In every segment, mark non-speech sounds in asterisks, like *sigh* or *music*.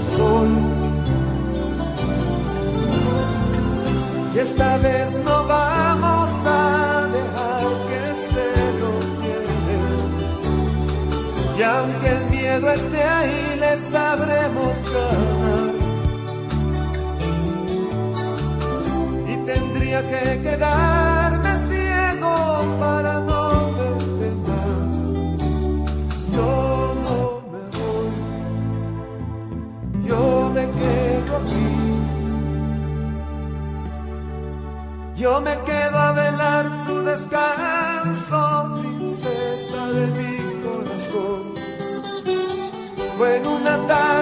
sol. Y esta vez no vamos a dejar que se lo quede. Y aunque el miedo esté ahí, le sabremos ganar. Y tendría que quedar. Yo me quedo a velar tu descanso, princesa de mi corazón. Fue en una tarde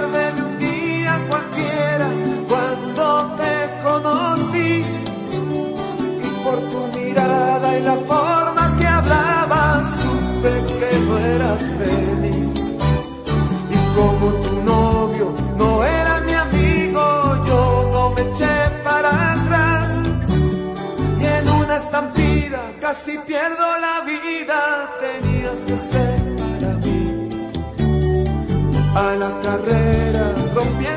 pierdo la vida, tenías que ser para mí. A la carrera rompiendo.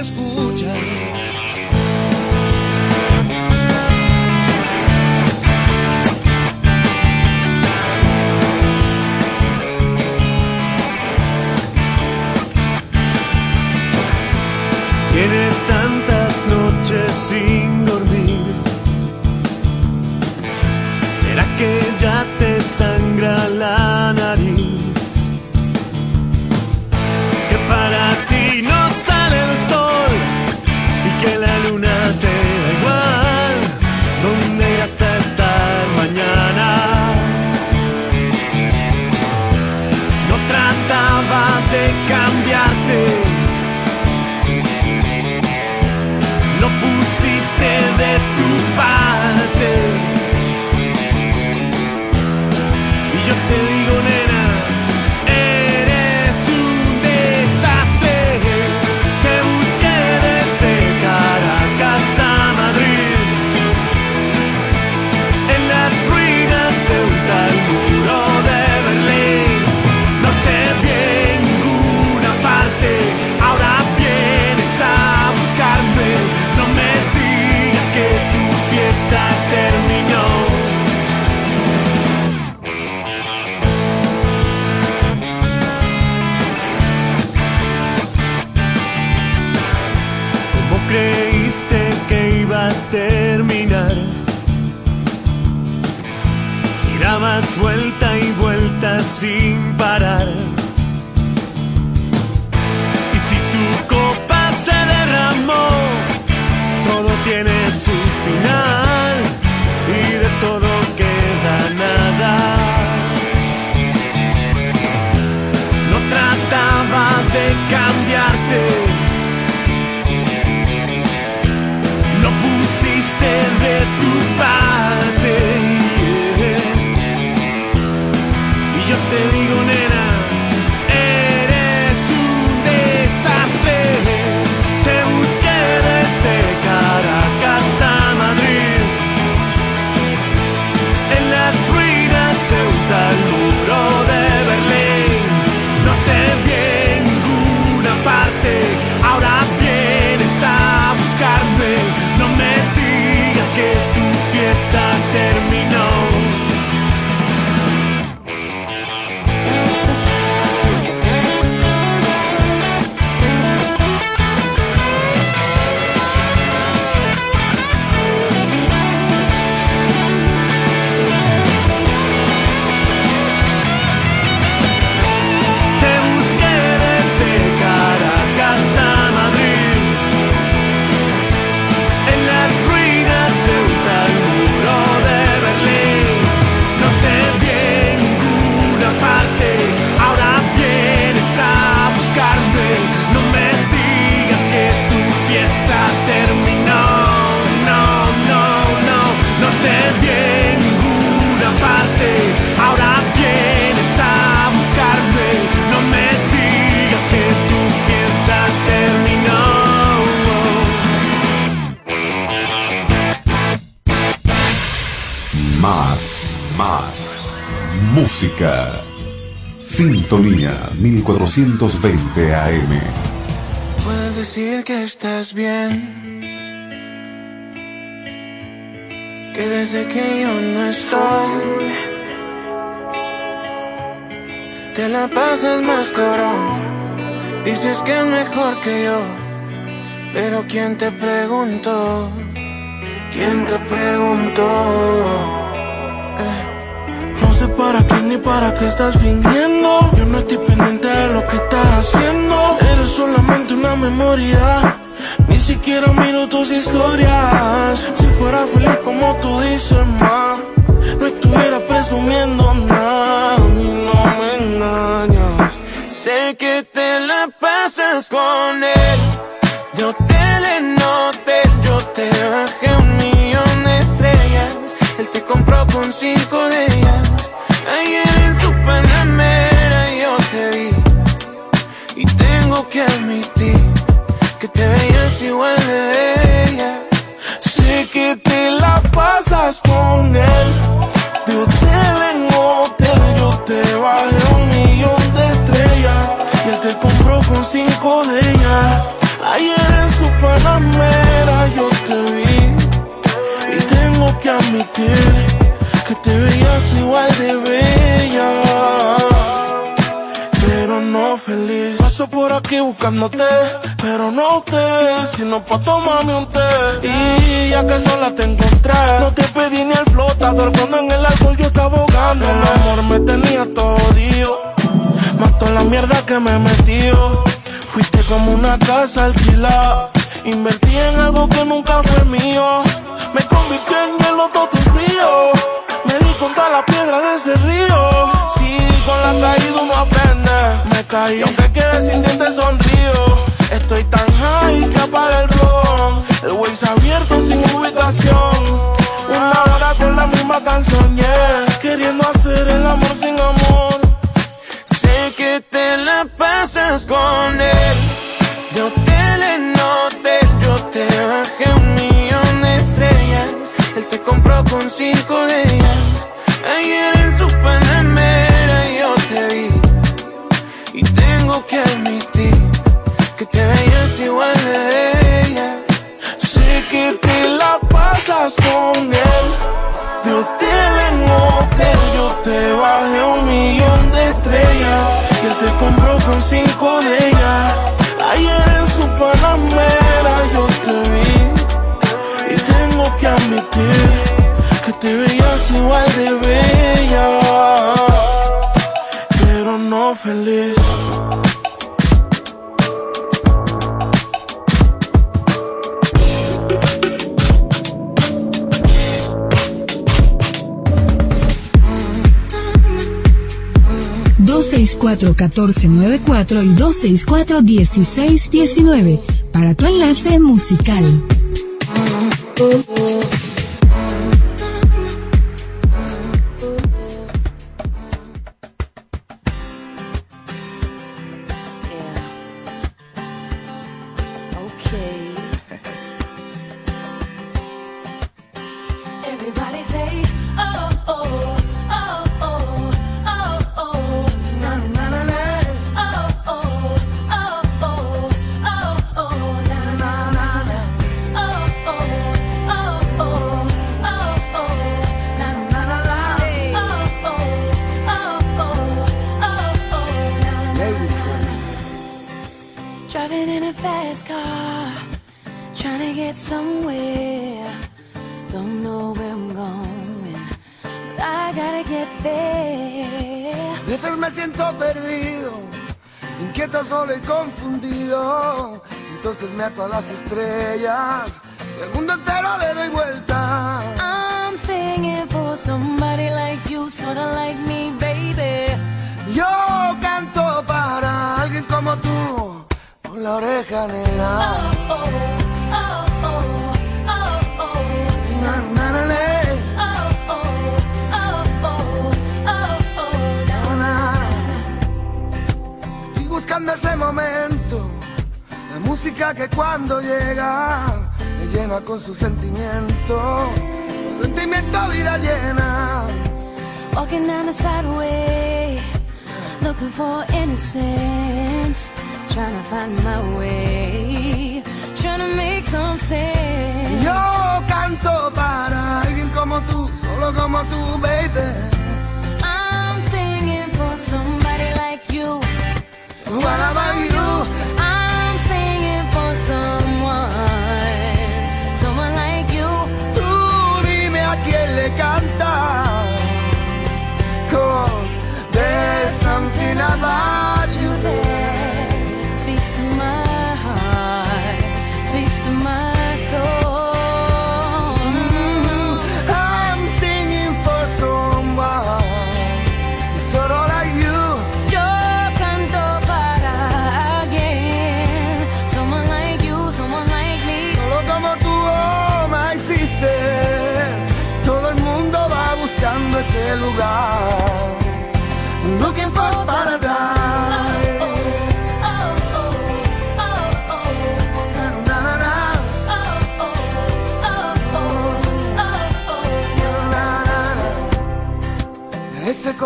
escucha. Sintonía 1420 AM. Puedes decir que estás bien. Que desde que yo no estoy, te la pasas más corón. Dices que es mejor que yo, pero ¿quién te preguntó? ¿Quién te preguntó? para qué ni para qué estás fingiendo. Yo no estoy pendiente de lo que estás haciendo. Eres solamente una memoria. Ni siquiera miro tus historias. Si fuera feliz como tú dices, ma, no estuviera presumiendo nada. A no me engañas. Sé que te la pasas con él. De hotel en hotel, yo te bajé un millón de estrellas. Él te compró con cinco de que te veías igual de ella. Sé que te la pasas con él. De hotel en hotel yo te bajé un millón de estrellas. Y él te compró con cinco de ellas. Ayer en su panamera yo te vi. Y tengo que admitir que te veías igual de bella no. Paso por aquí buscándote, pero no usted, sino pa' tomarme un té. Y ya que sola te encontré, no te pedí ni el flotador cuando en el alcohol yo estaba ahogando. El amor me tenía todo dio, mató la mierda que me metió. Fuiste como una casa alquilada, invertí en algo que nunca fue mío. Me convirtió en hielo todo tu frío, me di contra la piedra de ese río. Sí, con la caída uno aprende y aunque quede sin dientes sonrío. Estoy tan high que apaga el blog. El Waze abierto sin ubicación. Una hora con la misma canción, yeah. Queriendo hacer el amor sin amor. Sé que te la pasas con él. Pasas con él. De hotel en hotel yo te bajé un millón de estrellas. Y él te compró con cinco de ellas. Ayer en su panamera yo te vi. Y tengo que admitir que te veías igual de bella. Pero no feliz. 264-1494 y 264-1619 para tu enlace musical. *laughs* perdido, inquieto, solo y confundido. Entonces me ato a las estrellas, y el mundo entero le doy vuelta. I'm singing for somebody like you, sorta like me, baby. Yo canto para alguien como tú, con la oreja negra. Oh oh oh, oh, oh, oh, na, na, na, buscando ese momento, la música que cuando llega me llena con su sentimiento, su sentimiento vida llena. Walking down the sideway, looking for innocence, trying to find my way, trying to make some sense. Yo canto para alguien como tú, solo como tú, baby. I'm singing for somebody like you. What about you? I'm singing for someone, someone like you. Tú dime a quién le cantas, cause there's something about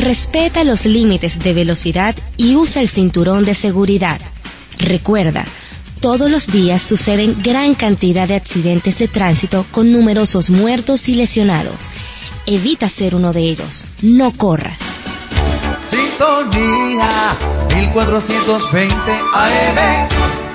Respeta los límites de velocidad y usa el cinturón de seguridad. Recuerda, todos los días suceden gran cantidad de accidentes de tránsito con numerosos muertos y lesionados. Evita ser uno de ellos. No corras. Sintonía 1420 AM.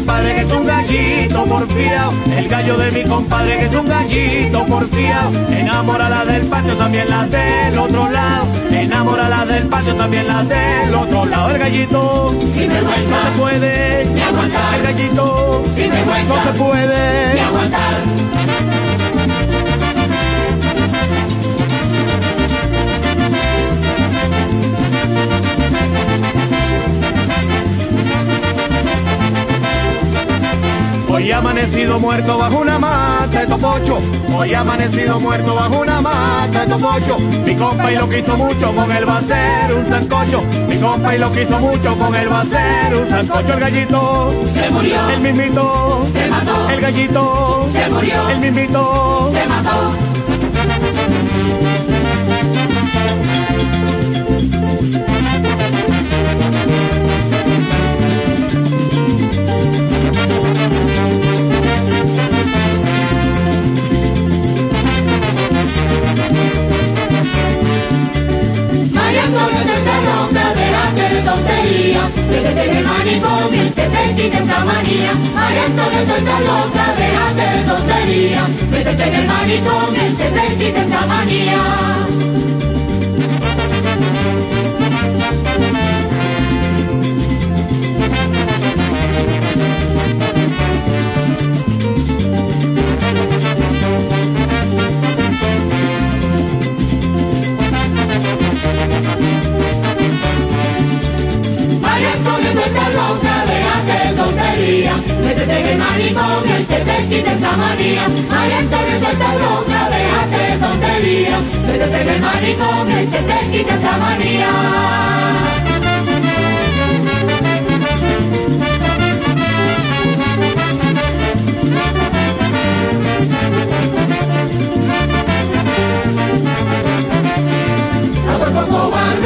Compadre que es un gallito porfiado. El gallo de mi compadre que es un gallito porfiado. Enamórala del patio, también la del otro lado. Enamórala del patio, también la del otro lado. El gallito, Sin vergüenza, no se puede ni aguantar. El gallito, Sin vergüenza, no se puede ni aguantar. Hoy amanecido muerto bajo una mata de topocho. Hoy amanecido muerto bajo una mata de topocho. Mi compa y lo quiso mucho, con él va a ser un sancocho. Mi compa y lo quiso mucho, con él va a ser un sancocho. El gallito Se murió, el mismito se mató, el gallito se murió, el mismito se mató. Tontería, métete en el manicomio y se te quita esa manía. María Antonia, tú estás loca, déjate de tontería, métete en el manicomio y se te quita esa manía. Estás loca, déjate tontería, métete en el manicomio y se te quita esa manía. María Antonia, estás loca, déjate tontería, métete en el manicomio y se te quita esa manía.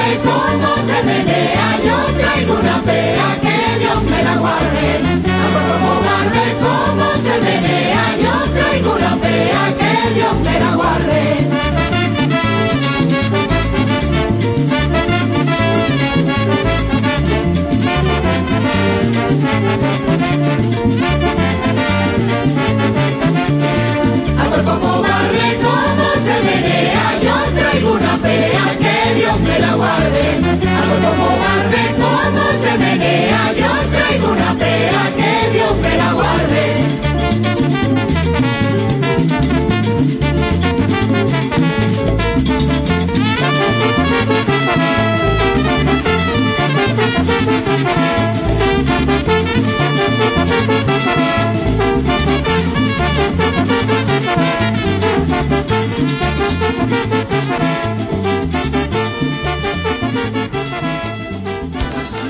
Cobarde como se menea, yo traigo una pea que Dios me la guarde. Cuerpo cobarde como se menea, yo traigo una pea que Dios me la guarde. Dios me la guarde. A cuerpo cobarde como se menea, yo traigo una pea que Dios me la guarde.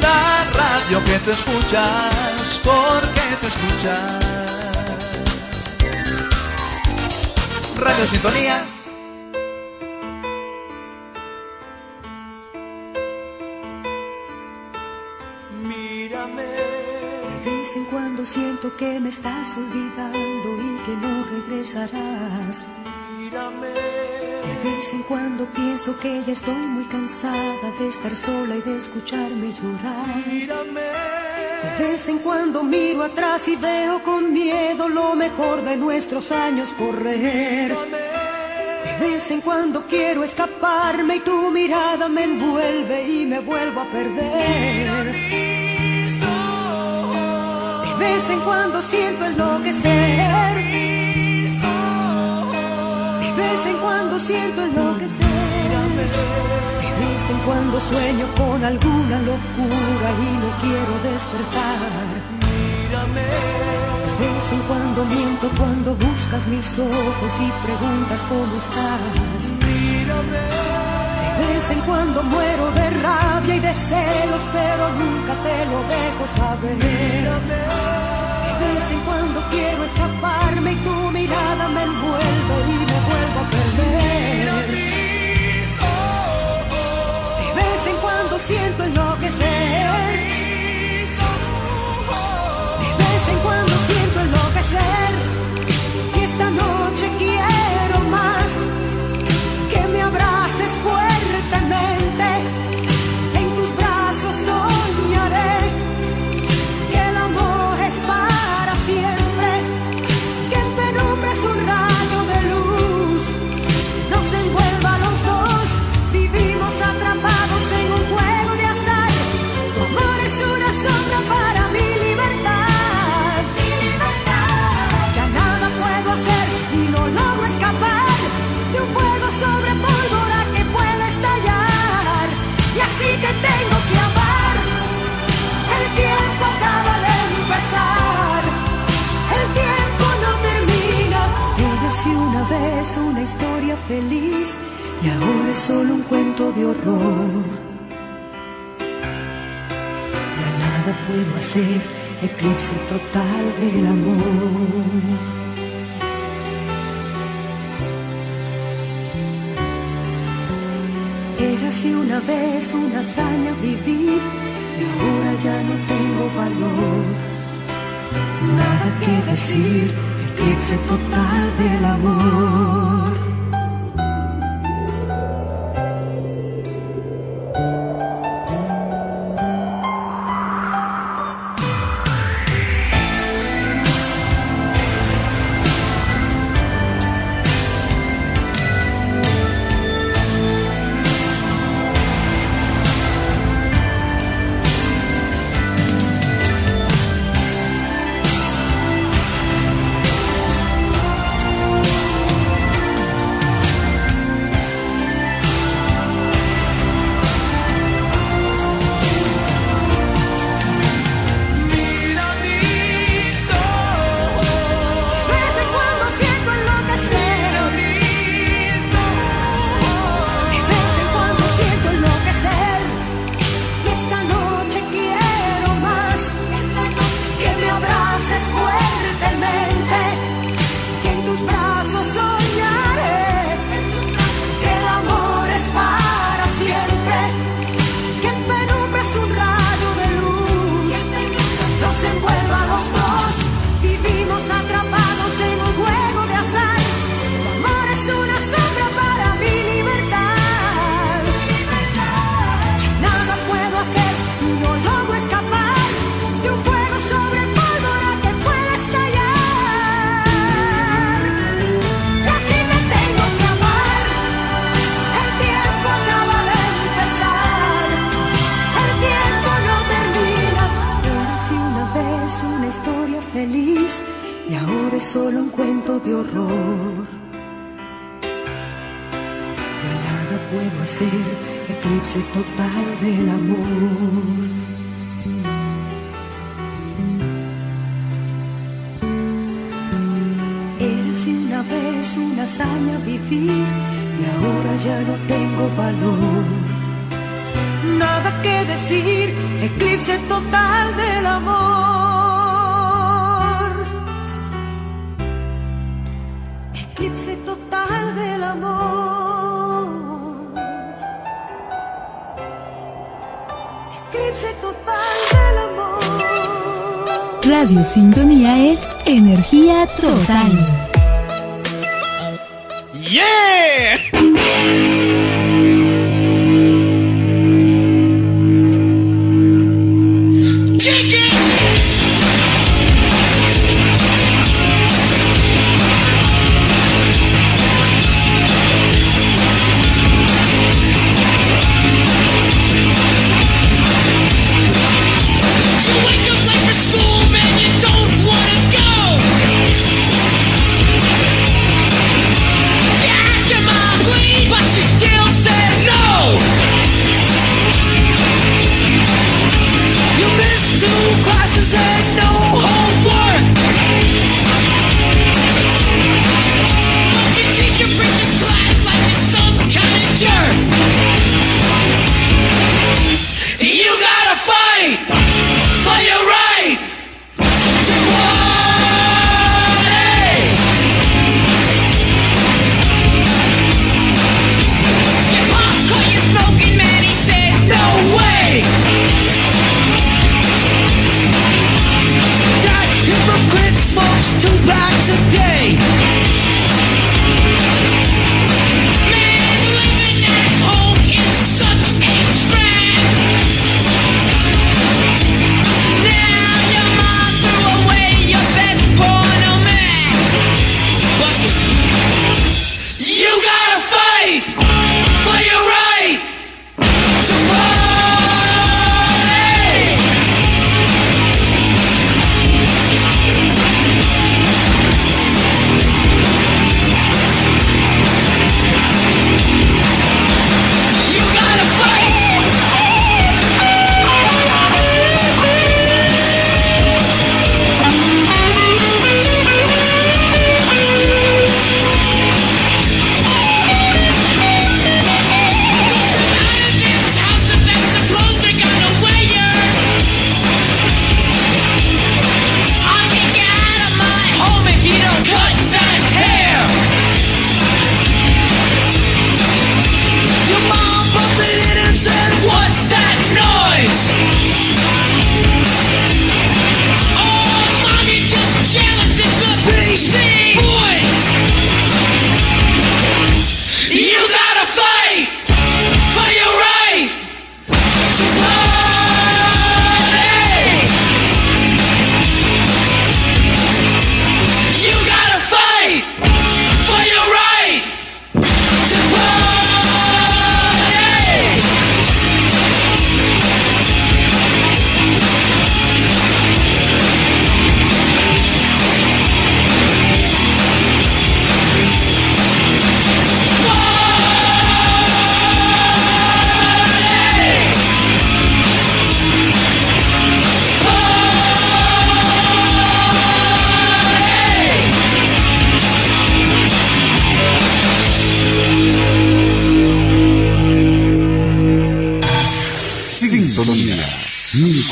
La radio que te escuchas, porque te escuchas. Radio Sintonía. De vez en cuando siento que me estás olvidando y que no regresarás. De vez en cuando pienso que ya estoy muy cansada de estar sola y de escucharme llorar. De vez en cuando miro atrás y veo con miedo lo mejor de nuestros años correr. De vez en cuando quiero escaparme y tu mirada me envuelve y me vuelvo a perder. De vez en cuando siento enloquecer. Cuando siento enloquecer. De vez en cuando sueño con alguna locura y no quiero despertar. De vez en cuando miento cuando buscas mis ojos y preguntas cómo estás. De vez en cuando muero de rabia y de celos, pero nunca te lo dejo saber. De vez en cuando quiero escaparme y tu mirada me envuelve y me vuelvo a perder. De vez en cuando siento enloquecer. Feliz y ahora es solo un cuento de horror. Ya nada puedo hacer, eclipse total del amor. Era así una vez una hazaña vivir y ahora ya no tengo valor. Nada que decir, eclipse total del amor. eclipse total del amor. Érase una vez una hazaña vivir y ahora ya no tengo valor. Nada que decir, eclipse total del amor. Radio Sintonía es energía total. ¡Yeah!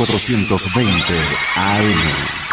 1420 AM.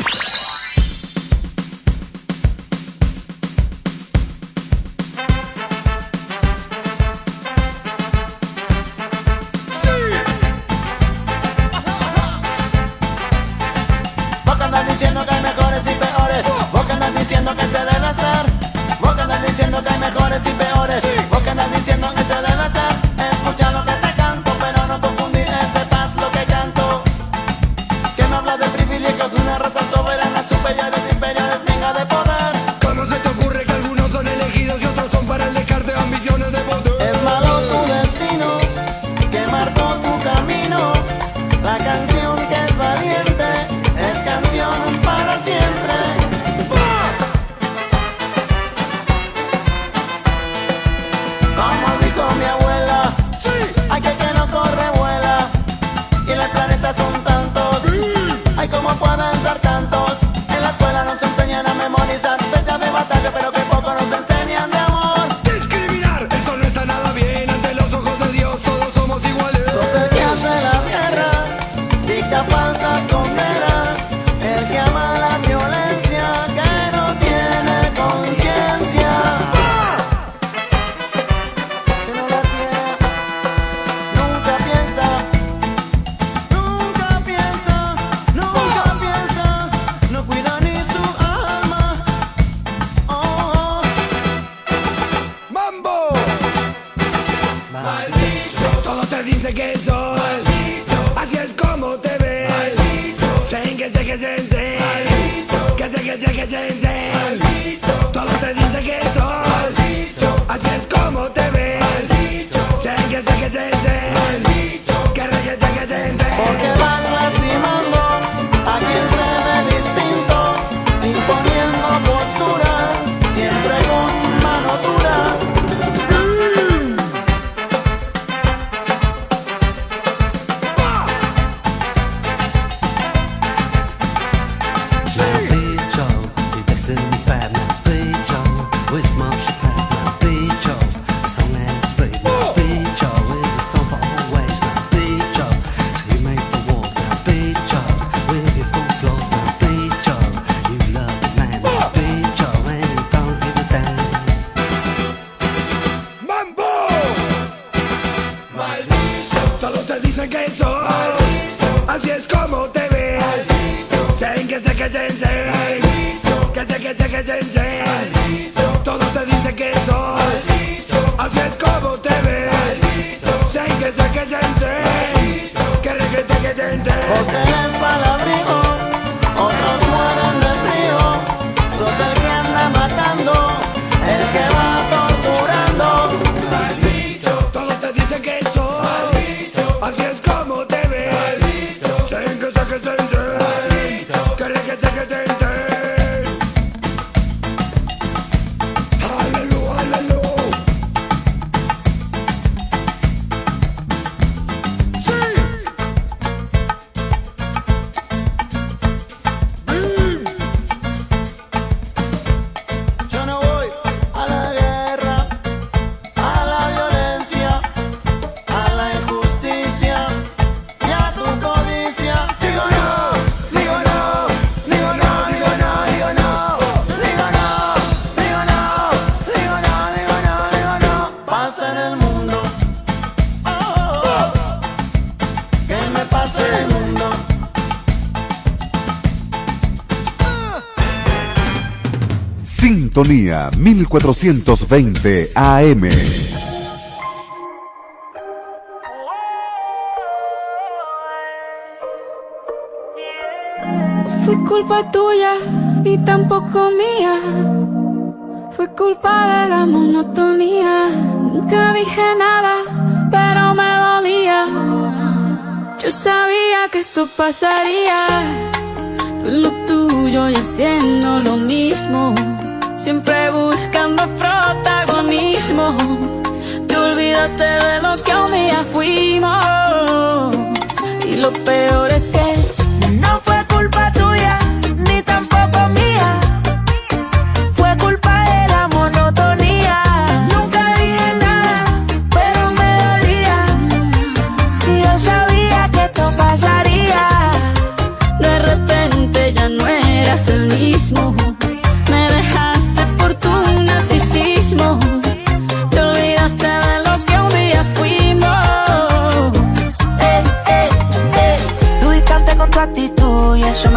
Sintonía 1420 AM. Fue culpa tuya y tampoco mía. Fue culpa de la monotonía. Nunca dije nada, pero me dolía. Yo sabía que esto pasaría. Lo tuyo y haciendo lo mismo siempre buscando protagonismo. Te olvidaste de lo que un día fuimos. Y lo peor es que no fue culpa tuya, ni tampoco mía. Fue culpa de la monotonía. Nunca dije nada, pero me dolía. Y yo sabía que esto pasaría. De repente ya no eras el mismo.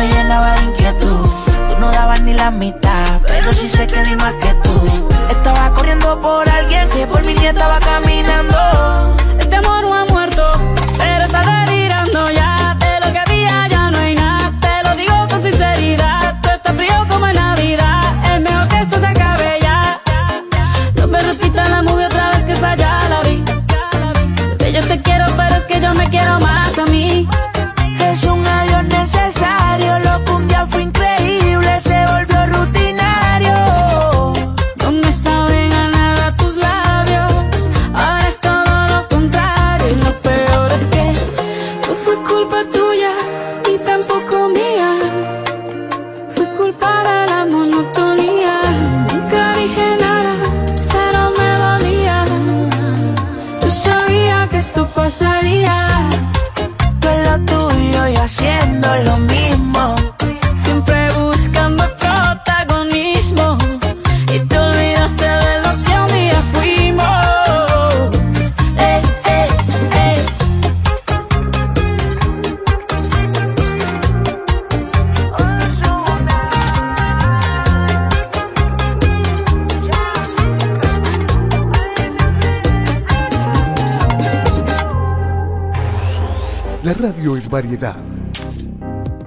llenaba de inquietud. Tú no dabas ni la mitad, pero sí sé que di más que tú. Estaba corriendo por alguien que por mi nieta estaba caminando. Este amor no ha muerto, pero esa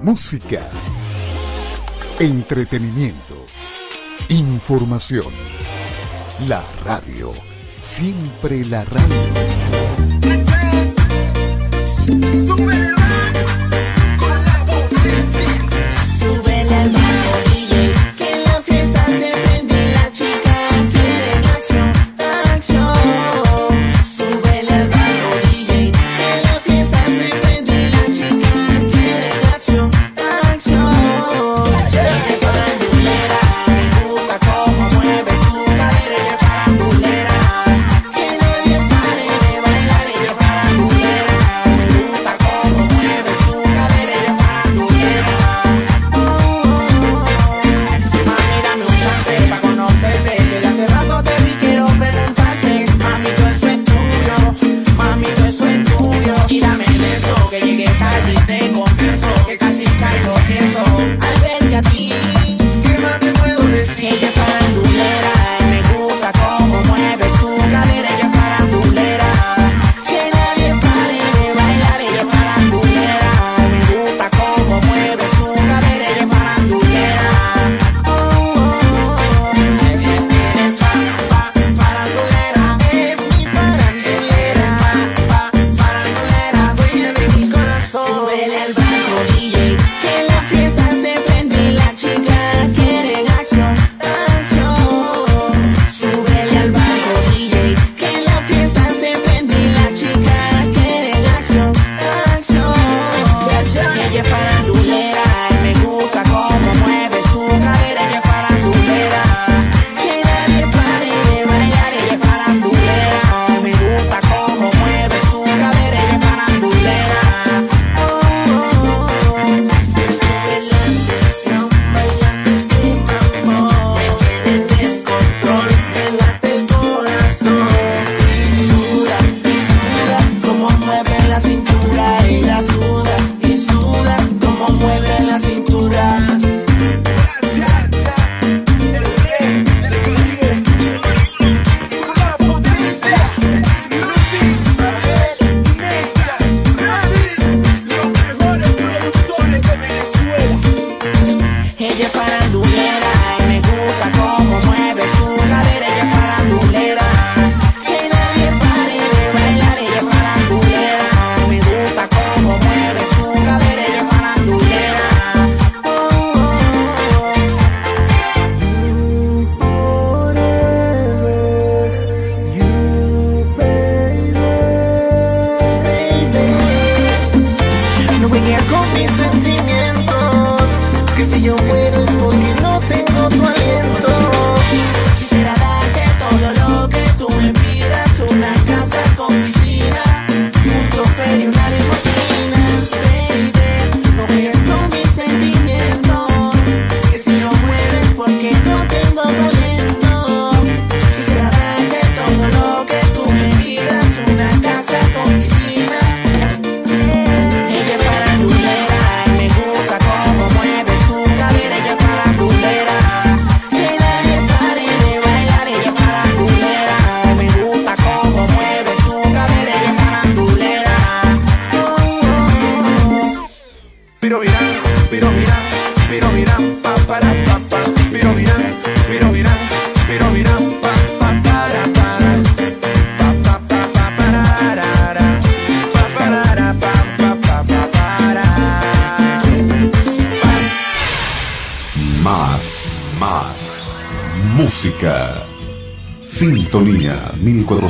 música, entretenimiento, información. La radio, siempre la radio.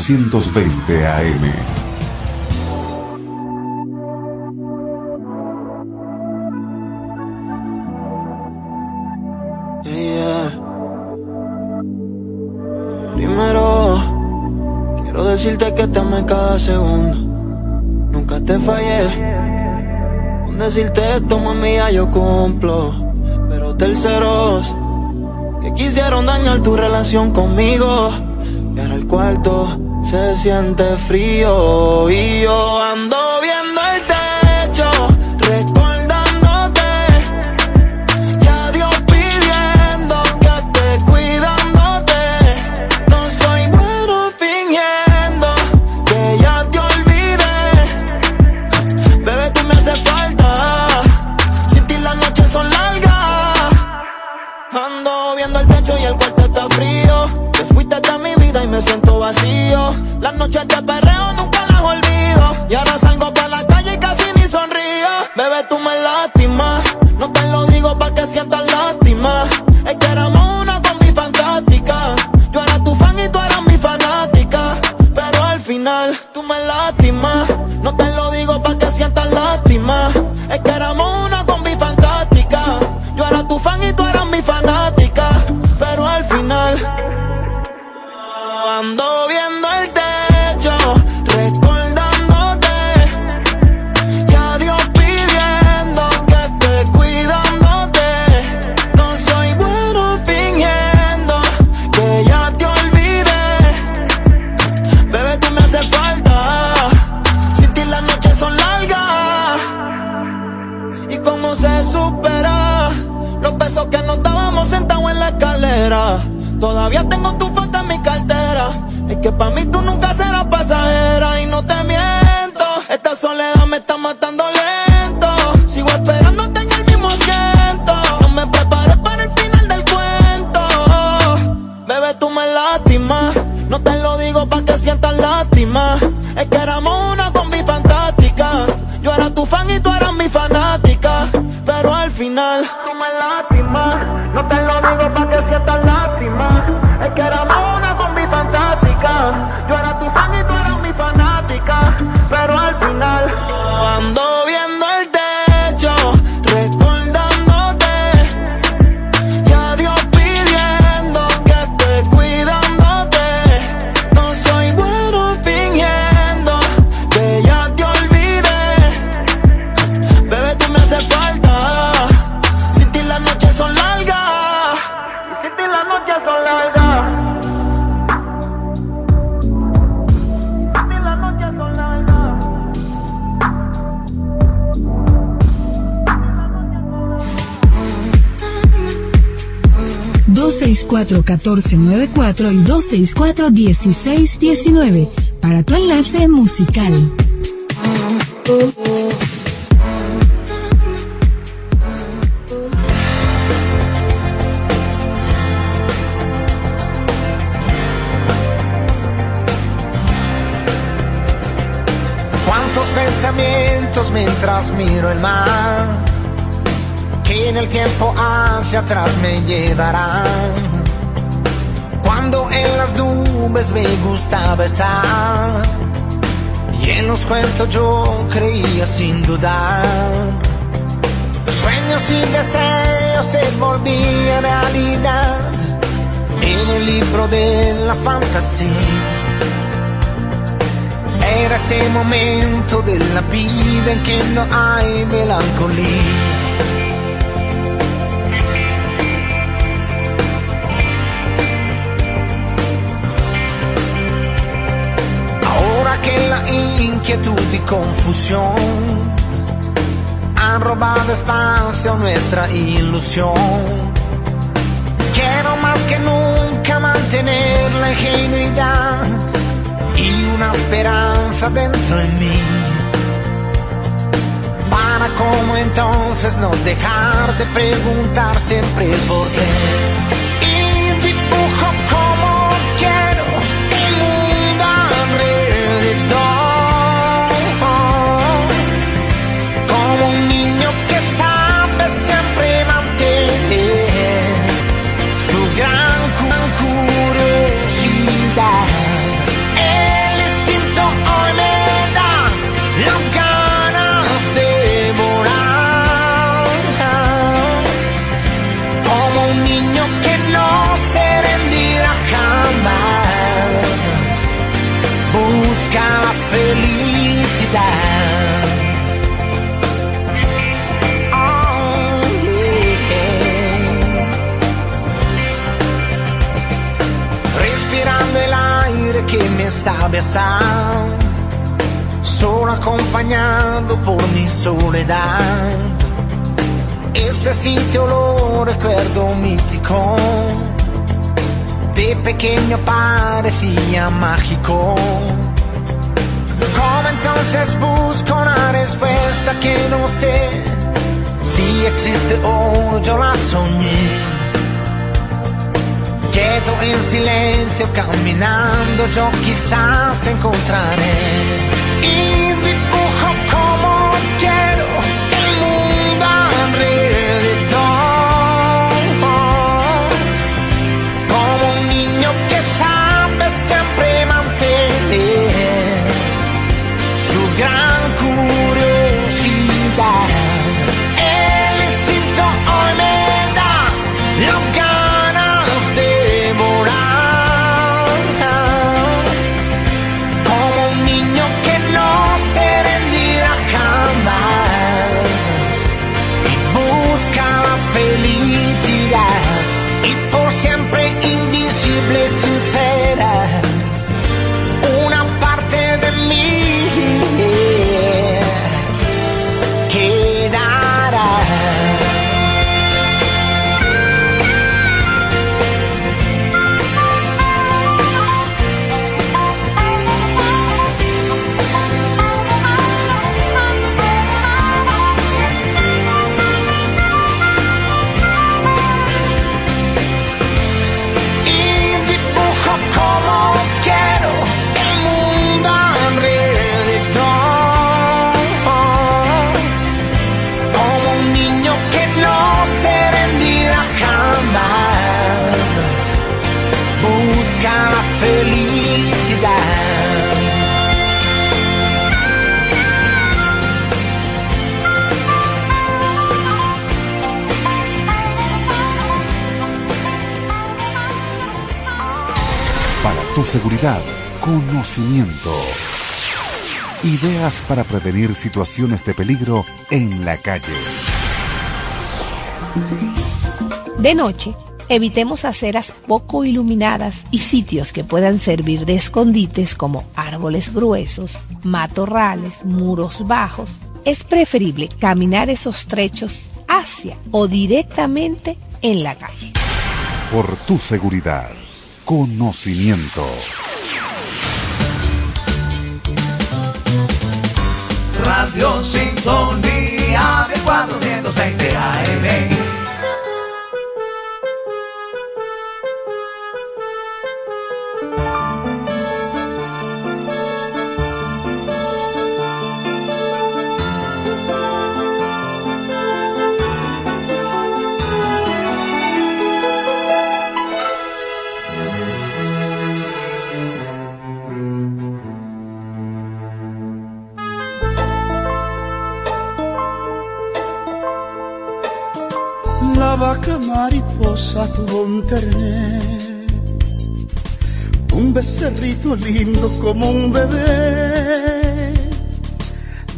AM. Primero, quiero decirte que te amé cada segundo. Nunca te fallé. Con decirte esto, mami, ya yo cumplo. Pero terceros, que quisieron dañar tu relación conmigo. Y ahora el cuarto se siente frío y yo ando tú me lastimas. No te lo digo pa' que sientas lástima. 1494 y 264-1619 para tu enlace musical. ¿Cuántos pensamientos mientras miro el mar? Que en el tiempo hacia atrás me llevarán clubes me gustaba estar y en los cuentos yo creía sin dudar. Sueños y deseos se volvían realidad en el libro de la fantasía. Era ese momento de la vida en que no hay melancolía. inquietud y confusión. Han robado espacio a nuestra ilusión. Quiero más que nunca mantener la ingenuidad y una esperanza dentro de mí. Para como entonces no dejar de preguntar siempre por qué. bañado por mi soledad. Este sitio lo recuerdo mítico. De pequeño parecía mágico. Como entonces busco una respuesta que no sé si existe o yo la soñé. Quedo en silencio caminando, yo quizás encontraré. Seguridad, conocimiento. Ideas para prevenir situaciones de peligro en la calle. De noche, evitemos aceras poco iluminadas y sitios que puedan servir de escondites como árboles gruesos, matorrales, muros bajos. Es preferible caminar esos trechos hacia o directamente en la calle. Por tu seguridad, conocimiento. Radio Sintonía de 420 AM. Mariposa tuvo un un becerrito lindo como un bebé.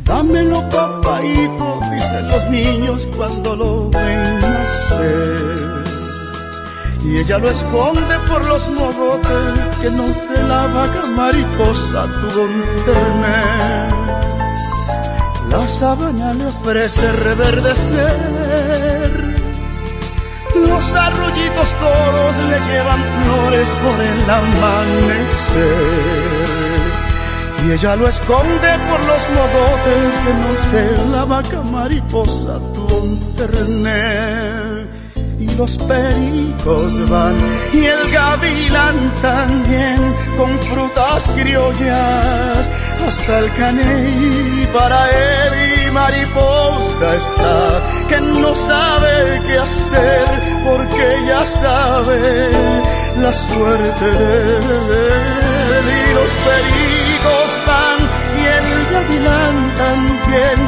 Dámelo, papaito, dicen los niños cuando lo ven nacer. Y ella lo esconde por los mogotes, que no sé, la vaca mariposa tuvo un. La sabana le ofrece reverdecer. Los todos le llevan flores por el amanecer. Y ella lo esconde por los mogotes que no sé, la vaca mariposa terner. Los pericos van y el gavilán también con frutas criollas. Hasta el caney para él y mariposa está que no sabe qué hacer porque ya sabe la suerte de él. Y los pericos van y el gavilán también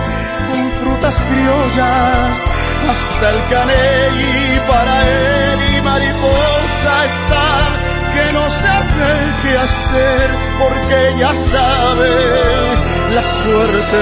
con frutas criollas hasta el caney para él y mariposa está que no sabe qué hacer porque ya sabe la suerte.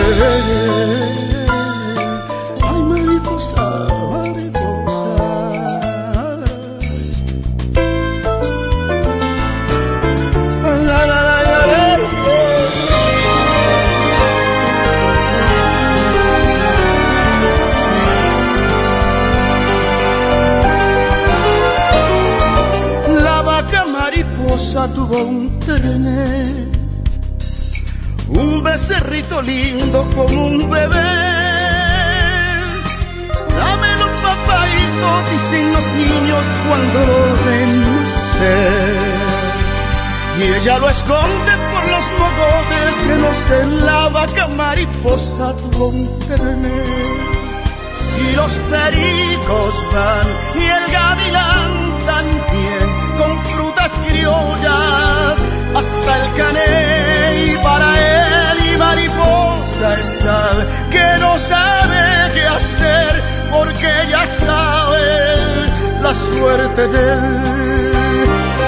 Tuvo un terné, un becerrito lindo como un bebé. Dámelo, papaito, dicen los niños cuando lo ven. Y ella lo esconde por los mogotes que no sé, la vaca mariposa tuvo un terné y los pericos van y el gavilán con frutas criollas hasta el caney para él y mariposa está que no sabe qué hacer porque ya sabe la suerte de él.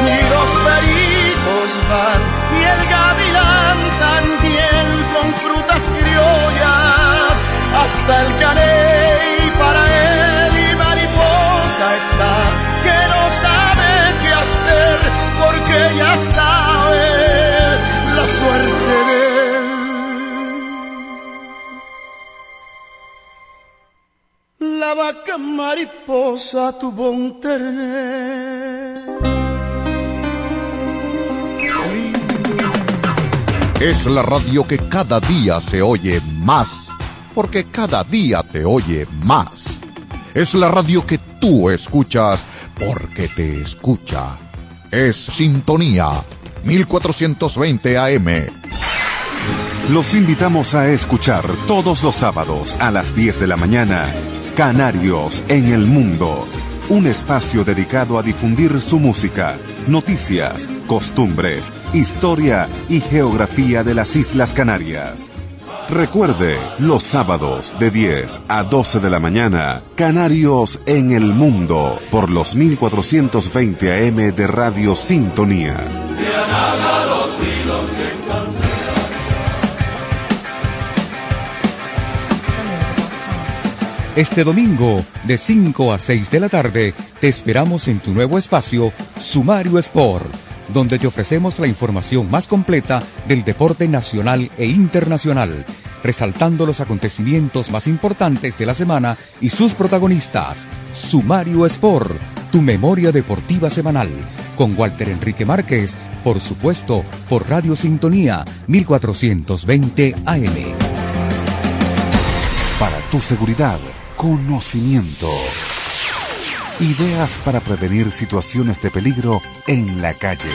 Y los pericos van y el gavilán también con frutas criollas hasta el caney para él y mariposa está que no sabe porque ya sabe la suerte de. La vaca mariposa tuvo un terné. Es la radio que cada día se oye más, porque cada día te oye más. Es la radio que tú escuchas porque te escucha. Es Sintonía 1420 AM. Los invitamos a escuchar todos los sábados a las 10 de la mañana Canarios en el Mundo, un espacio dedicado a difundir su música, noticias, costumbres, historia y geografía de las Islas Canarias. Recuerde, los sábados de 10 a 12 de la mañana, Canarios en el Mundo, por los 1420 AM de Radio Sintonía. Este domingo, de 5 a 6 de la tarde, te esperamos en tu nuevo espacio, Sumario Sport, donde te ofrecemos la información más completa del deporte nacional e internacional, resaltando los acontecimientos más importantes de la semana y sus protagonistas. Sumario Sport, tu memoria deportiva semanal, con Walter Enrique Márquez, por supuesto, por Radio Sintonía 1420 AM. Para tu seguridad, conocimiento. Ideas para prevenir situaciones de peligro en la calle.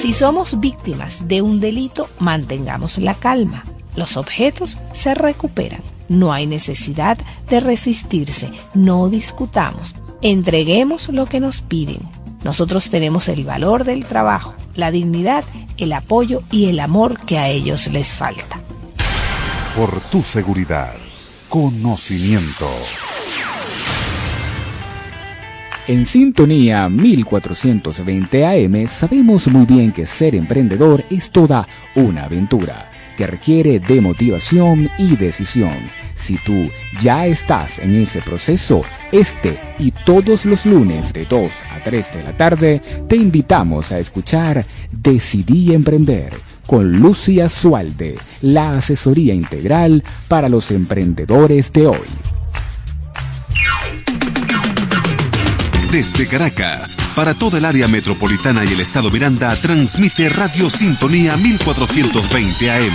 Si somos víctimas de un delito, mantengamos la calma. Los objetos se recuperan. No hay necesidad de resistirse. No discutamos. Entreguemos lo que nos piden. Nosotros tenemos el valor del trabajo, la dignidad, el apoyo y el amor que a ellos les falta. Por tu seguridad, conocimiento. En Sintonía 1420 AM sabemos muy bien que ser emprendedor es toda una aventura que requiere de motivación y decisión. Si tú ya estás en ese proceso, este y todos los lunes de 2 a 3 de la tarde, te invitamos a escuchar Decidí Emprender con Lucia Sualde, la asesoría integral para los emprendedores de hoy. Desde Caracas, para toda el área metropolitana y el estado Miranda, transmite Radio Sintonía 1420 AM.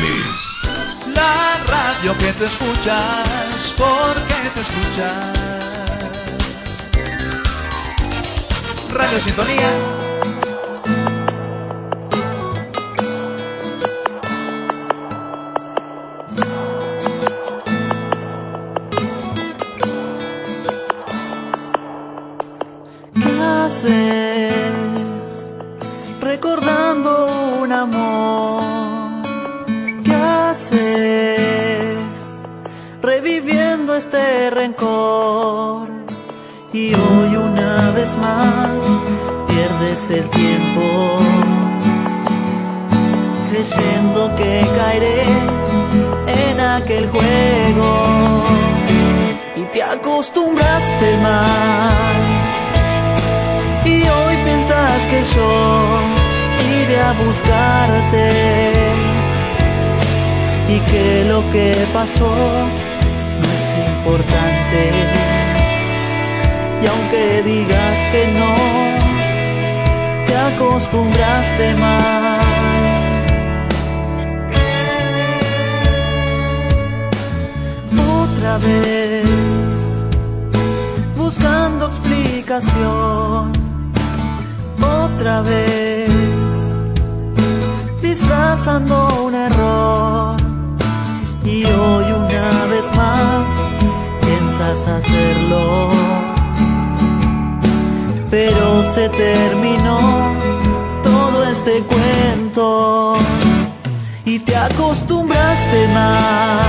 La radio que te escuchas, porque te escuchas. Radio Sintonía. ¿Qué haces recordando un amor? ¿Qué haces reviviendo este rencor? Y hoy una vez más pierdes el tiempo creyendo que caeré en aquel juego y te acostumbraste piensas que yo iré a buscarte. Y que lo que pasó no es importante. Y aunque digas que no te acostumbraste mal. Otra vez buscando explicación otra vez, disfrazando un error. Y hoy una vez más piensas hacerlo. Pero se terminó todo este cuento y te acostumbraste mal,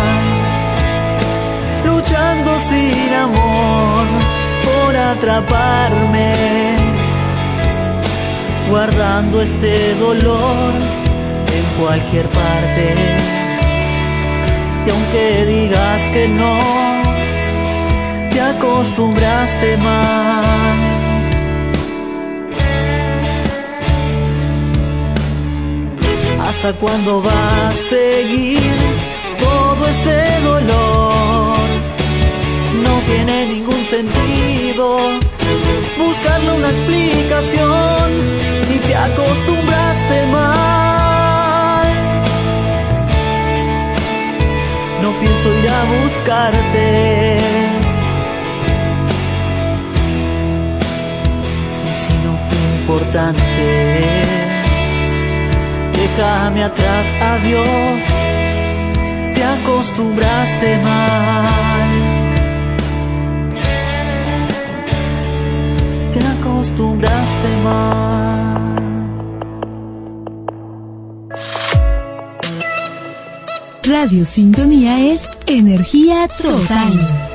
luchando sin amor por atraparme guardando este dolor en cualquier parte. Y aunque digas que no, te acostumbraste mal. ¿Hasta cuándo va a seguir todo este dolor? No tiene ningún sentido buscarle una explicación y te acostumbraste mal. No pienso ir a buscarte. Y si no fue importante, déjame atrás, adiós. Te acostumbraste mal. Radio Sintonía es energía total.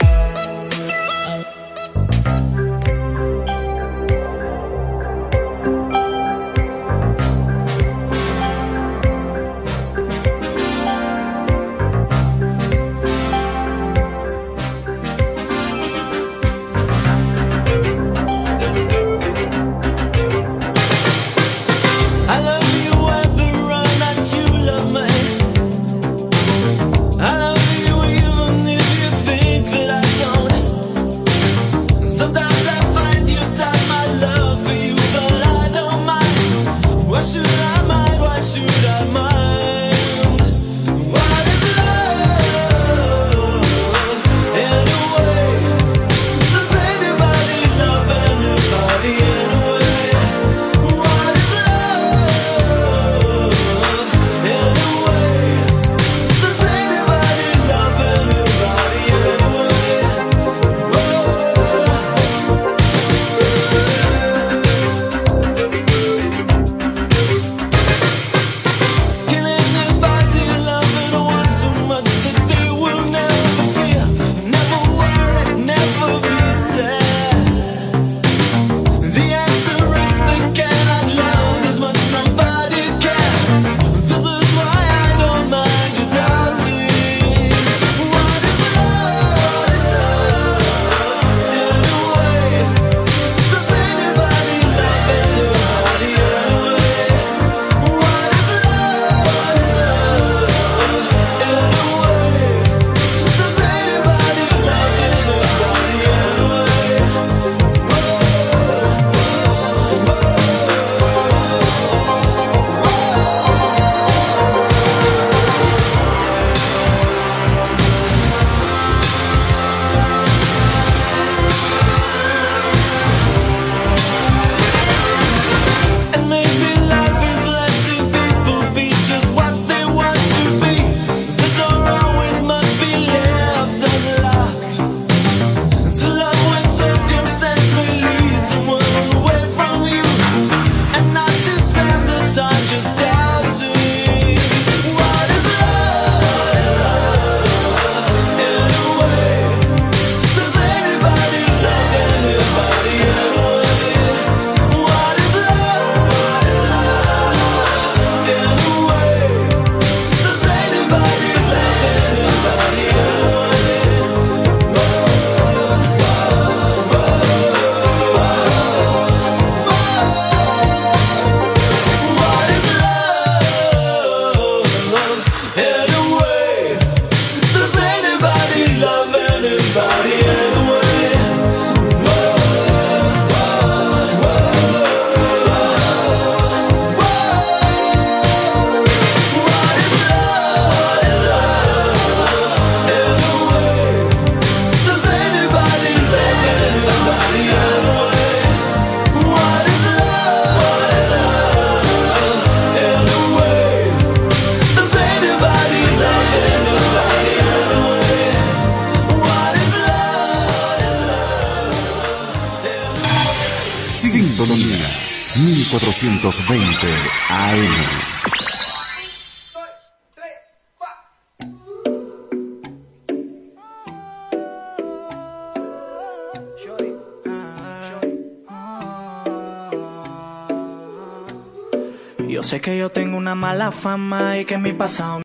Fama y que mi pasado